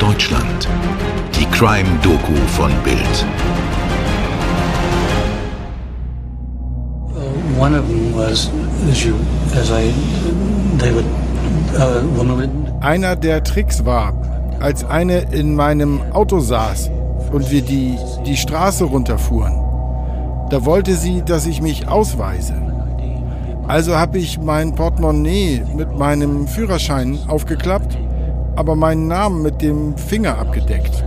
Deutschland. Die Crime-Doku von Bild. Uh, one of them was, as you, as I, they would, uh, woman would Einer der Tricks war, als eine in meinem Auto saß und wir die, die Straße runterfuhren. Da wollte sie, dass ich mich ausweise. Also habe ich mein Portemonnaie mit meinem Führerschein aufgeklappt, aber meinen Namen mit dem Finger abgedeckt.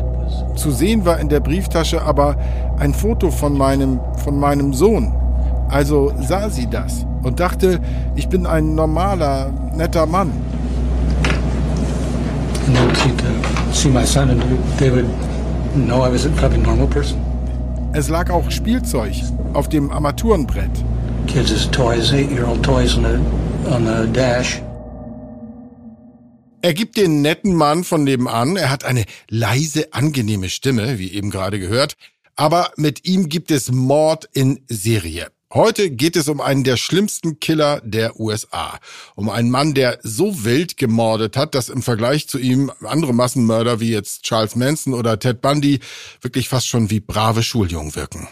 Zu sehen war in der Brieftasche aber ein Foto von meinem, von meinem Sohn. Also sah sie das und dachte, ich bin ein normaler, netter Mann. and they would see, to see my son, and they would know I was a probably normal person. Es lag auch Spielzeug auf dem Armaturenbrett. Kids' toys, eight-year-old toys on the on the dash. Er gibt den netten Mann von nebenan. Er hat eine leise, angenehme Stimme, wie eben gerade gehört. Aber mit ihm gibt es Mord in Serie. Heute geht es um einen der schlimmsten Killer der USA. Um einen Mann, der so wild gemordet hat, dass im Vergleich zu ihm andere Massenmörder wie jetzt Charles Manson oder Ted Bundy wirklich fast schon wie brave Schuljungen wirken.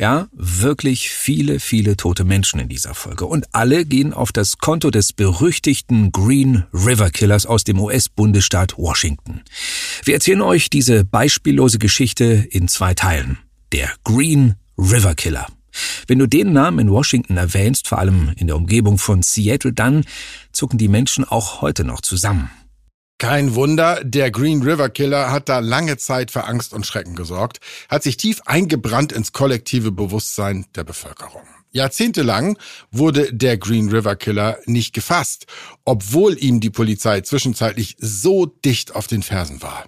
Ja, wirklich viele, viele tote Menschen in dieser Folge. Und alle gehen auf das Konto des berüchtigten Green River Killers aus dem US-Bundesstaat Washington. Wir erzählen euch diese beispiellose Geschichte in zwei Teilen. Der Green River Killer. Wenn du den Namen in Washington erwähnst, vor allem in der Umgebung von Seattle, dann zucken die Menschen auch heute noch zusammen. Kein Wunder, der Green River Killer hat da lange Zeit für Angst und Schrecken gesorgt, hat sich tief eingebrannt ins kollektive Bewusstsein der Bevölkerung. Jahrzehntelang wurde der Green River Killer nicht gefasst, obwohl ihm die Polizei zwischenzeitlich so dicht auf den Fersen war.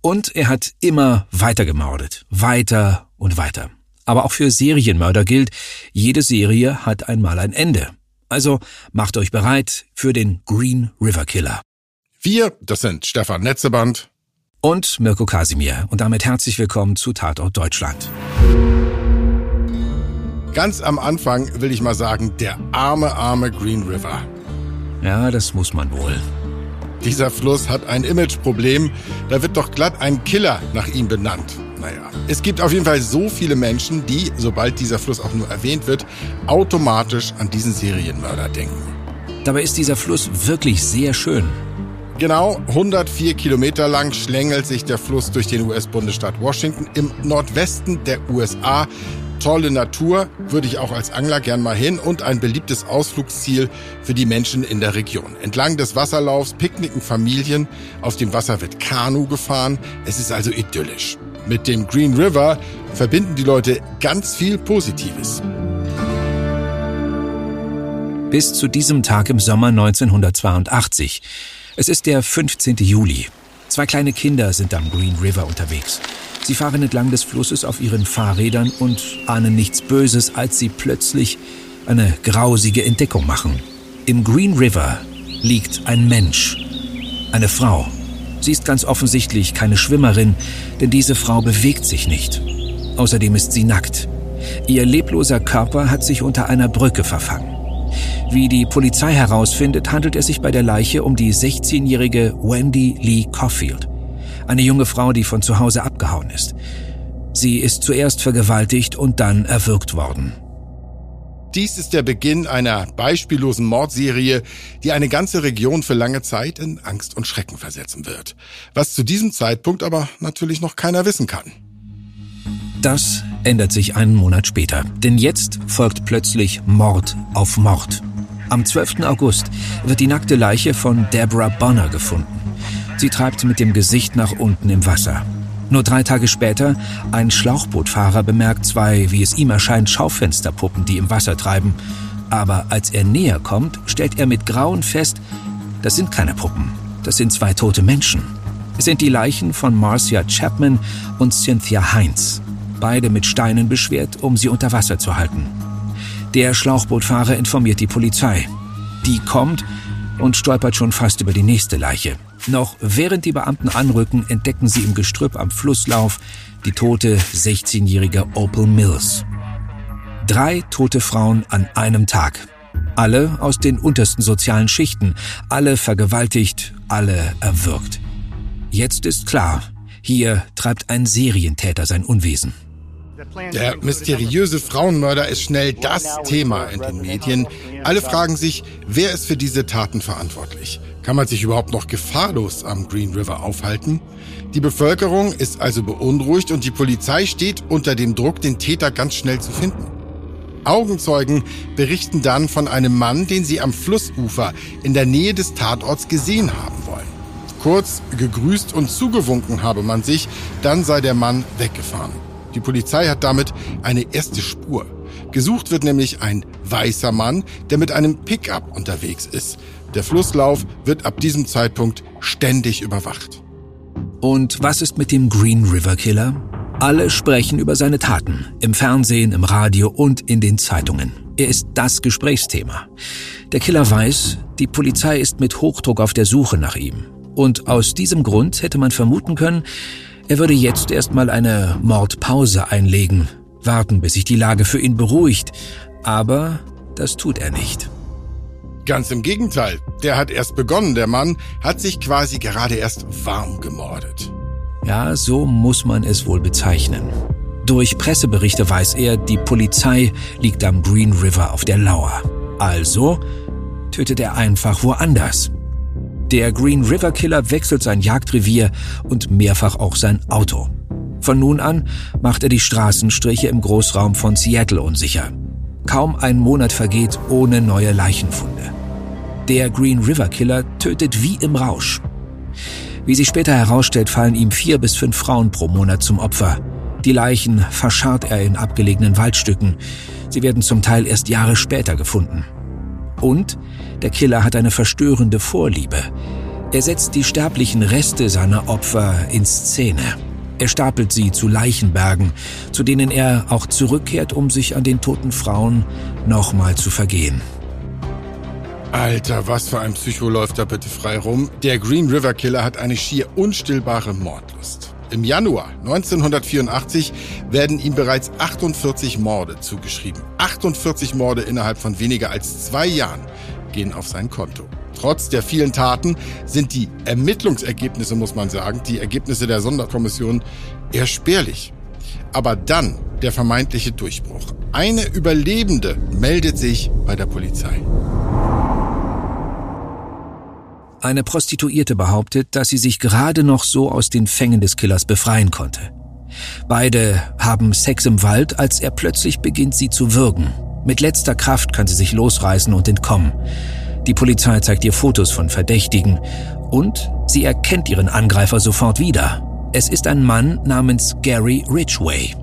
Und er hat immer weiter gemordet. Weiter und weiter. Aber auch für Serienmörder gilt, jede Serie hat einmal ein Ende. Also macht euch bereit für den Green River Killer. Wir, das sind Stefan Netzeband und Mirko Kasimir. Und damit herzlich willkommen zu Tatort Deutschland. Ganz am Anfang will ich mal sagen, der arme, arme Green River. Ja, das muss man wohl. Dieser Fluss hat ein Imageproblem. Da wird doch glatt ein Killer nach ihm benannt. Naja, es gibt auf jeden Fall so viele Menschen, die, sobald dieser Fluss auch nur erwähnt wird, automatisch an diesen Serienmörder denken. Dabei ist dieser Fluss wirklich sehr schön. Genau 104 Kilometer lang schlängelt sich der Fluss durch den US-Bundesstaat Washington im Nordwesten der USA. Tolle Natur, würde ich auch als Angler gern mal hin und ein beliebtes Ausflugsziel für die Menschen in der Region. Entlang des Wasserlaufs picknicken Familien, auf dem Wasser wird Kanu gefahren. Es ist also idyllisch. Mit dem Green River verbinden die Leute ganz viel Positives. Bis zu diesem Tag im Sommer 1982. Es ist der 15. Juli. Zwei kleine Kinder sind am Green River unterwegs. Sie fahren entlang des Flusses auf ihren Fahrrädern und ahnen nichts Böses, als sie plötzlich eine grausige Entdeckung machen. Im Green River liegt ein Mensch, eine Frau. Sie ist ganz offensichtlich keine Schwimmerin, denn diese Frau bewegt sich nicht. Außerdem ist sie nackt. Ihr lebloser Körper hat sich unter einer Brücke verfangen. Wie die Polizei herausfindet, handelt es sich bei der Leiche um die 16-jährige Wendy Lee Caulfield. Eine junge Frau, die von zu Hause abgehauen ist. Sie ist zuerst vergewaltigt und dann erwürgt worden. Dies ist der Beginn einer beispiellosen Mordserie, die eine ganze Region für lange Zeit in Angst und Schrecken versetzen wird. Was zu diesem Zeitpunkt aber natürlich noch keiner wissen kann. Das ändert sich einen Monat später, denn jetzt folgt plötzlich Mord auf Mord. Am 12. August wird die nackte Leiche von Deborah Bonner gefunden. Sie treibt mit dem Gesicht nach unten im Wasser. Nur drei Tage später, ein Schlauchbootfahrer bemerkt zwei, wie es ihm erscheint, Schaufensterpuppen, die im Wasser treiben. Aber als er näher kommt, stellt er mit Grauen fest, das sind keine Puppen, das sind zwei tote Menschen. Es sind die Leichen von Marcia Chapman und Cynthia Heinz, beide mit Steinen beschwert, um sie unter Wasser zu halten. Der Schlauchbootfahrer informiert die Polizei. Die kommt und stolpert schon fast über die nächste Leiche. Noch während die Beamten anrücken, entdecken sie im Gestrüpp am Flusslauf die tote 16-jährige Opal Mills. Drei tote Frauen an einem Tag. Alle aus den untersten sozialen Schichten, alle vergewaltigt, alle erwürgt. Jetzt ist klar, hier treibt ein Serientäter sein Unwesen. Der mysteriöse Frauenmörder ist schnell das Thema in den Medien. Alle fragen sich, wer ist für diese Taten verantwortlich? Kann man sich überhaupt noch gefahrlos am Green River aufhalten? Die Bevölkerung ist also beunruhigt und die Polizei steht unter dem Druck, den Täter ganz schnell zu finden. Augenzeugen berichten dann von einem Mann, den sie am Flussufer in der Nähe des Tatorts gesehen haben wollen. Kurz gegrüßt und zugewunken habe man sich, dann sei der Mann weggefahren. Die Polizei hat damit eine erste Spur. Gesucht wird nämlich ein weißer Mann, der mit einem Pickup unterwegs ist. Der Flusslauf wird ab diesem Zeitpunkt ständig überwacht. Und was ist mit dem Green River Killer? Alle sprechen über seine Taten, im Fernsehen, im Radio und in den Zeitungen. Er ist das Gesprächsthema. Der Killer weiß, die Polizei ist mit Hochdruck auf der Suche nach ihm. Und aus diesem Grund hätte man vermuten können, er würde jetzt erstmal eine Mordpause einlegen, warten, bis sich die Lage für ihn beruhigt. Aber das tut er nicht. Ganz im Gegenteil. Der hat erst begonnen. Der Mann hat sich quasi gerade erst warm gemordet. Ja, so muss man es wohl bezeichnen. Durch Presseberichte weiß er, die Polizei liegt am Green River auf der Lauer. Also tötet er einfach woanders. Der Green River Killer wechselt sein Jagdrevier und mehrfach auch sein Auto. Von nun an macht er die Straßenstriche im Großraum von Seattle unsicher. Kaum ein Monat vergeht ohne neue Leichenfunde. Der Green River Killer tötet wie im Rausch. Wie sich später herausstellt, fallen ihm vier bis fünf Frauen pro Monat zum Opfer. Die Leichen verscharrt er in abgelegenen Waldstücken. Sie werden zum Teil erst Jahre später gefunden. Und der Killer hat eine verstörende Vorliebe. Er setzt die sterblichen Reste seiner Opfer in Szene. Er stapelt sie zu Leichenbergen, zu denen er auch zurückkehrt, um sich an den toten Frauen nochmal zu vergehen. Alter, was für ein Psycho läuft da bitte frei rum. Der Green River Killer hat eine schier unstillbare Mordlust. Im Januar 1984 werden ihm bereits 48 Morde zugeschrieben. 48 Morde innerhalb von weniger als zwei Jahren gehen auf sein Konto. Trotz der vielen Taten sind die Ermittlungsergebnisse, muss man sagen, die Ergebnisse der Sonderkommission eher spärlich. Aber dann der vermeintliche Durchbruch. Eine Überlebende meldet sich bei der Polizei. Eine Prostituierte behauptet, dass sie sich gerade noch so aus den Fängen des Killers befreien konnte. Beide haben Sex im Wald, als er plötzlich beginnt, sie zu würgen. Mit letzter Kraft kann sie sich losreißen und entkommen. Die Polizei zeigt ihr Fotos von Verdächtigen und sie erkennt ihren Angreifer sofort wieder. Es ist ein Mann namens Gary Ridgway.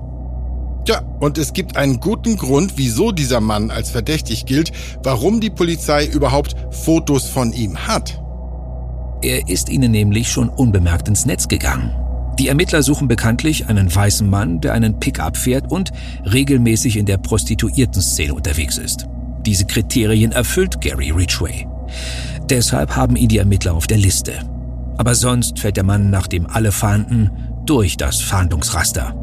Ja, und es gibt einen guten Grund, wieso dieser Mann als verdächtig gilt, warum die Polizei überhaupt Fotos von ihm hat. Er ist ihnen nämlich schon unbemerkt ins Netz gegangen. Die Ermittler suchen bekanntlich einen weißen Mann, der einen Pickup fährt und regelmäßig in der Prostituierten-Szene unterwegs ist. Diese Kriterien erfüllt Gary Ridgway. Deshalb haben ihn die Ermittler auf der Liste. Aber sonst fällt der Mann nach dem alle fahnden durch das Fahndungsraster.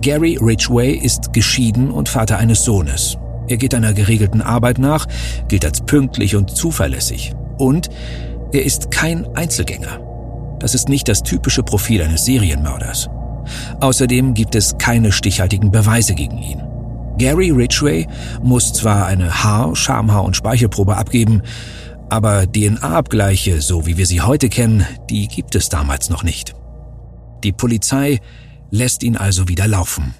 Gary Ridgway ist geschieden und Vater eines Sohnes. Er geht einer geregelten Arbeit nach, gilt als pünktlich und zuverlässig. Und er ist kein Einzelgänger. Das ist nicht das typische Profil eines Serienmörders. Außerdem gibt es keine stichhaltigen Beweise gegen ihn. Gary Ridgway muss zwar eine Haar-, Schamhaar- und Speichelprobe abgeben, aber DNA-Abgleiche, so wie wir sie heute kennen, die gibt es damals noch nicht. Die Polizei lässt ihn also wieder laufen.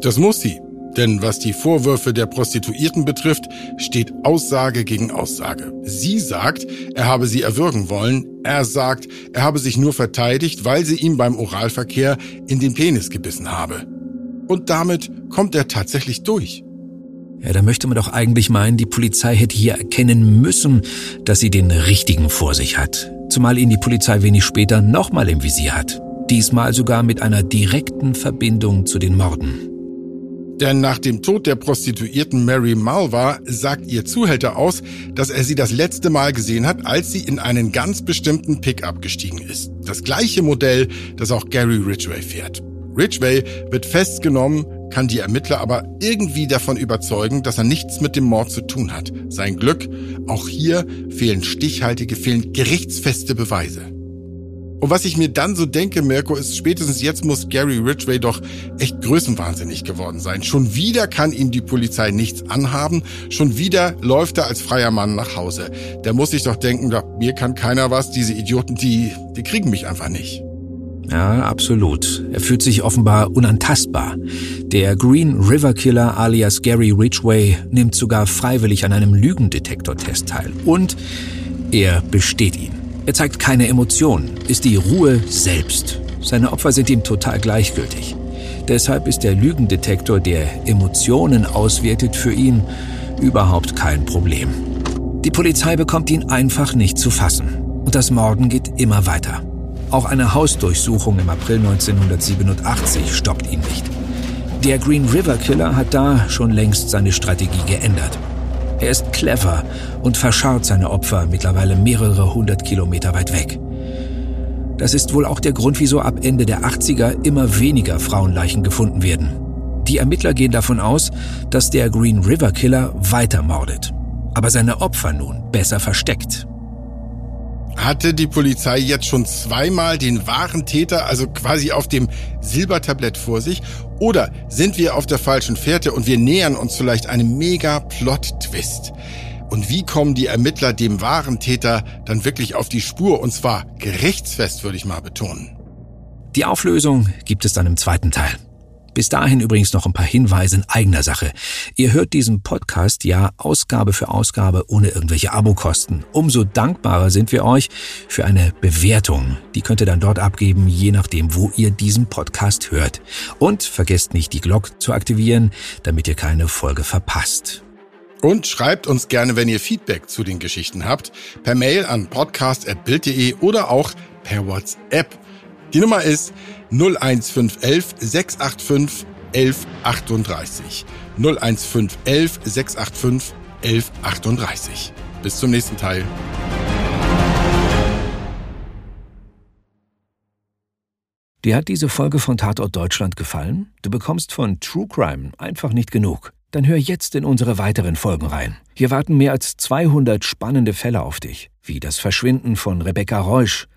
Das muss sie. Denn was die Vorwürfe der Prostituierten betrifft, steht Aussage gegen Aussage. Sie sagt, er habe sie erwürgen wollen. Er sagt, er habe sich nur verteidigt, weil sie ihm beim Oralverkehr in den Penis gebissen habe. Und damit kommt er tatsächlich durch. Ja, da möchte man doch eigentlich meinen, die Polizei hätte hier erkennen müssen, dass sie den Richtigen vor sich hat. Zumal ihn die Polizei wenig später nochmal im Visier hat. Diesmal sogar mit einer direkten Verbindung zu den Morden. Denn nach dem Tod der Prostituierten Mary Malva sagt ihr Zuhälter aus, dass er sie das letzte Mal gesehen hat, als sie in einen ganz bestimmten Pickup gestiegen ist. Das gleiche Modell, das auch Gary Ridgway fährt. Ridgway wird festgenommen, kann die Ermittler aber irgendwie davon überzeugen, dass er nichts mit dem Mord zu tun hat. Sein Glück, auch hier fehlen stichhaltige, fehlen gerichtsfeste Beweise. Und was ich mir dann so denke, Mirko, ist spätestens jetzt muss Gary Ridgway doch echt größenwahnsinnig geworden sein. Schon wieder kann ihm die Polizei nichts anhaben. Schon wieder läuft er als freier Mann nach Hause. Der muss sich doch denken, da, mir kann keiner was. Diese Idioten, die, die kriegen mich einfach nicht. Ja, absolut. Er fühlt sich offenbar unantastbar. Der Green River Killer alias Gary Ridgway nimmt sogar freiwillig an einem Lügendetektortest teil. Und er besteht ihn. Er zeigt keine Emotionen, ist die Ruhe selbst. Seine Opfer sind ihm total gleichgültig. Deshalb ist der Lügendetektor, der Emotionen auswertet, für ihn überhaupt kein Problem. Die Polizei bekommt ihn einfach nicht zu fassen. Und das Morden geht immer weiter. Auch eine Hausdurchsuchung im April 1987 stoppt ihn nicht. Der Green River Killer hat da schon längst seine Strategie geändert. Er ist clever und verscharrt seine Opfer mittlerweile mehrere hundert Kilometer weit weg. Das ist wohl auch der Grund, wieso ab Ende der 80er immer weniger Frauenleichen gefunden werden. Die Ermittler gehen davon aus, dass der Green River Killer weiter mordet, aber seine Opfer nun besser versteckt. Hatte die Polizei jetzt schon zweimal den wahren Täter, also quasi auf dem Silbertablett vor sich? Oder sind wir auf der falschen Fährte und wir nähern uns vielleicht einem Mega-Plot-Twist? Und wie kommen die Ermittler dem wahren Täter dann wirklich auf die Spur? Und zwar gerichtsfest, würde ich mal betonen. Die Auflösung gibt es dann im zweiten Teil. Bis dahin übrigens noch ein paar Hinweise in eigener Sache. Ihr hört diesen Podcast ja Ausgabe für Ausgabe ohne irgendwelche Abokosten. Umso dankbarer sind wir euch für eine Bewertung. Die könnt ihr dann dort abgeben, je nachdem, wo ihr diesen Podcast hört. Und vergesst nicht, die Glocke zu aktivieren, damit ihr keine Folge verpasst. Und schreibt uns gerne, wenn ihr Feedback zu den Geschichten habt, per Mail an podcast.bild.de oder auch per WhatsApp. Die Nummer ist 01511 685 1138. 01511 685 1138. Bis zum nächsten Teil. Dir hat diese Folge von Tatort Deutschland gefallen? Du bekommst von True Crime einfach nicht genug. Dann hör jetzt in unsere weiteren Folgen rein. Hier warten mehr als 200 spannende Fälle auf dich, wie das Verschwinden von Rebecca Reusch,